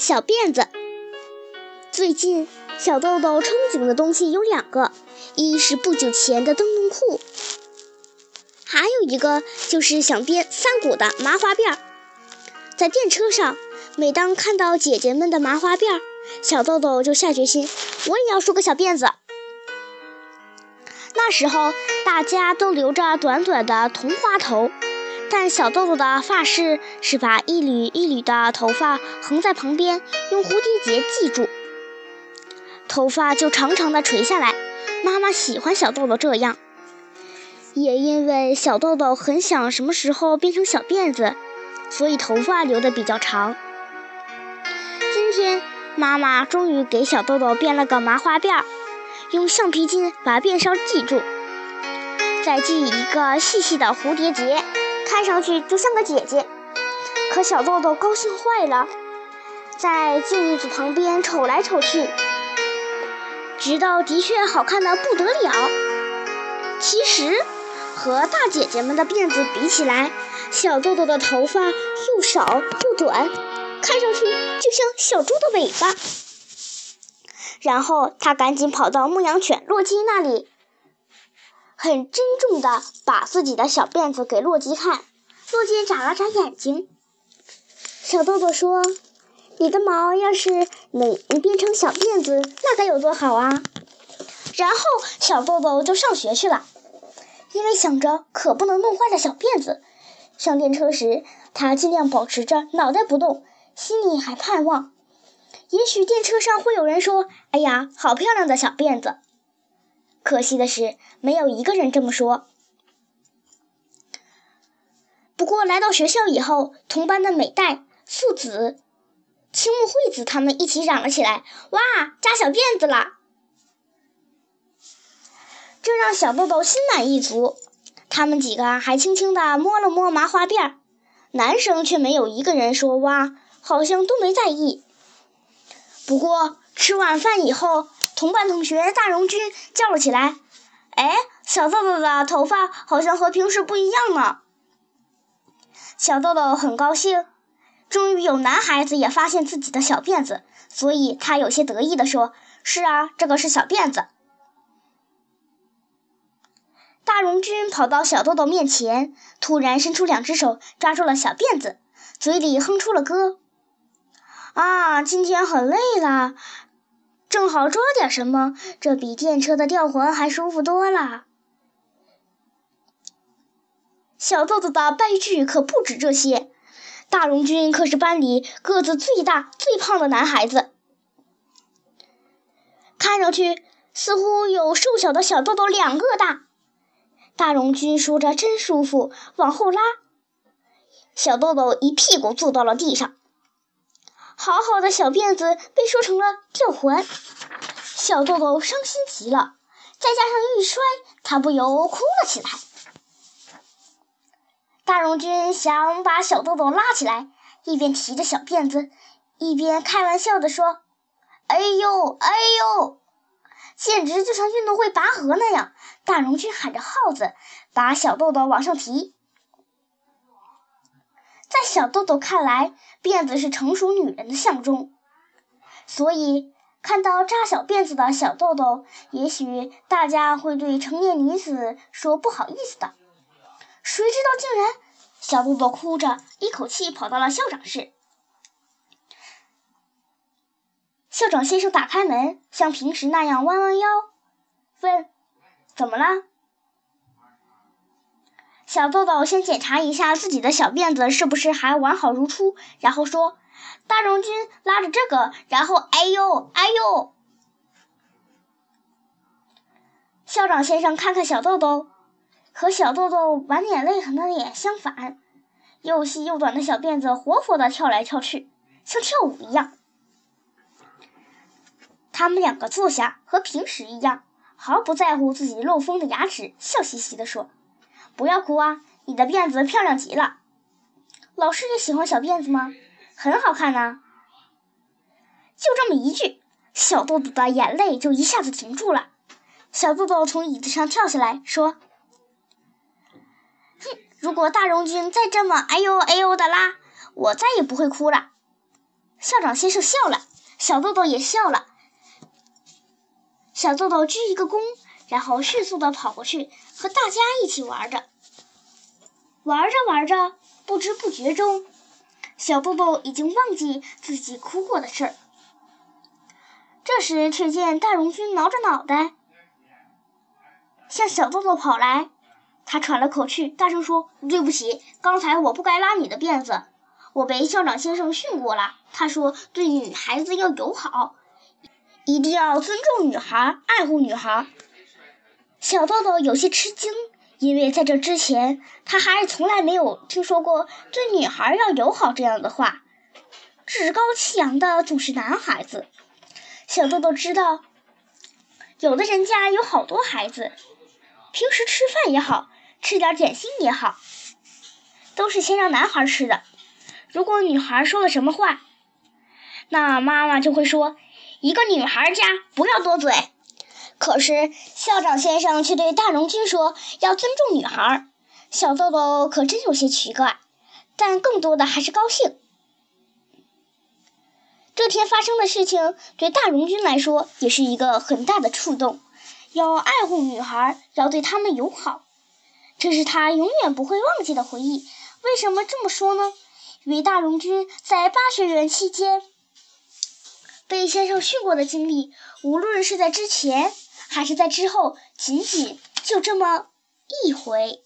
小辫子。最近，小豆豆憧憬的东西有两个，一是不久前的灯笼裤，还有一个就是想编三股的麻花辫儿。在电车上，每当看到姐姐们的麻花辫儿，小豆豆就下决心，我也要梳个小辫子。那时候，大家都留着短短的同花头。但小豆豆的发饰是把一缕一缕的头发横在旁边，用蝴蝶结系住，头发就长长的垂下来。妈妈喜欢小豆豆这样，也因为小豆豆很想什么时候变成小辫子，所以头发留的比较长。今天妈妈终于给小豆豆编了个麻花辫儿，用橡皮筋把辫梢系住，再系一个细细的蝴蝶结。看上去就像个姐姐，可小豆豆高兴坏了，在镜子旁边瞅来瞅去，直到的确好看的不得了。其实和大姐姐们的辫子比起来，小豆豆的头发又少又短，看上去就像小猪的尾巴。然后他赶紧跑到牧羊犬洛基那里。很珍重地把自己的小辫子给洛基看，洛基眨了眨眼睛。小豆豆说：“你的毛要是能变成小辫子，那该有多好啊！”然后小豆豆就上学去了，因为想着可不能弄坏了小辫子。上电车时，他尽量保持着脑袋不动，心里还盼望，也许电车上会有人说：“哎呀，好漂亮的小辫子。”可惜的是，没有一个人这么说。不过来到学校以后，同班的美代、素子、青木惠子他们一起嚷了起来：“哇，扎小辫子了！”这让小豆豆心满意足。他们几个还轻轻地摸了摸麻花辫儿，男生却没有一个人说“哇”，好像都没在意。不过吃晚饭以后。同班同学大荣军叫了起来：“哎，小豆豆的头发好像和平时不一样呢。”小豆豆很高兴，终于有男孩子也发现自己的小辫子，所以他有些得意地说：“是啊，这个是小辫子。”大荣军跑到小豆豆面前，突然伸出两只手抓住了小辫子，嘴里哼出了歌：“啊，今天很累了。”正好抓点什么，这比电车的吊环还舒服多了。小豆豆的悲剧可不止这些，大荣军可是班里个子最大、最胖的男孩子，看上去似乎有瘦小的小豆豆两个大。大荣军说着真舒服，往后拉，小豆豆一屁股坐到了地上。好好的小辫子被说成了吊环，小豆豆伤心极了，再加上一摔，他不由哭了起来。大荣军想把小豆豆拉起来，一边提着小辫子，一边开玩笑地说：“哎呦，哎呦，简直就像运动会拔河那样！”大荣军喊着号子，把小豆豆往上提。在小豆豆看来，辫子是成熟女人的象征，所以看到扎小辫子的小豆豆，也许大家会对成年女子说不好意思的。谁知道竟然，小豆豆哭着一口气跑到了校长室。校长先生打开门，像平时那样弯弯腰，问：“怎么了？”小豆豆先检查一下自己的小辫子是不是还完好如初，然后说：“大荣军拉着这个，然后哎呦哎呦。”校长先生看看小豆豆，和小豆豆满脸泪痕的脸相反，又细又短的小辫子活活的跳来跳去，像跳舞一样。他们两个坐下，和平时一样，毫不在乎自己漏风的牙齿，笑嘻嘻地说。不要哭啊！你的辫子漂亮极了。老师也喜欢小辫子吗？很好看呐。就这么一句，小豆豆的眼泪就一下子停住了。小豆豆从椅子上跳下来，说：“哼，如果大荣军再这么哎呦哎呦的拉，我再也不会哭了。”校长先生笑了，小豆豆也笑了。小豆豆鞠一个躬，然后迅速地跑过去，和大家一起玩着。玩着玩着，不知不觉中，小豆豆已经忘记自己哭过的事儿。这时，却见大荣军挠着脑袋，向小豆豆跑来。他喘了口气，大声说：“对不起，刚才我不该拉你的辫子。我被校长先生训过了，他说对女孩子要友好。”一定要尊重女孩，爱护女孩。小豆豆有些吃惊，因为在这之前，他还是从来没有听说过对女孩要友好这样的话。趾高气扬的总是男孩子。小豆豆知道，有的人家有好多孩子，平时吃饭也好，吃点点心也好，都是先让男孩吃的。如果女孩说了什么话，那妈妈就会说。一个女孩家不要多嘴，可是校长先生却对大荣军说要尊重女孩。小豆豆可真有些奇怪，但更多的还是高兴。这天发生的事情对大荣军来说也是一个很大的触动，要爱护女孩，要对她们友好，这是他永远不会忘记的回忆。为什么这么说呢？因为大荣军在八学园期间。被先生训过的经历，无论是在之前还是在之后，仅仅就这么一回。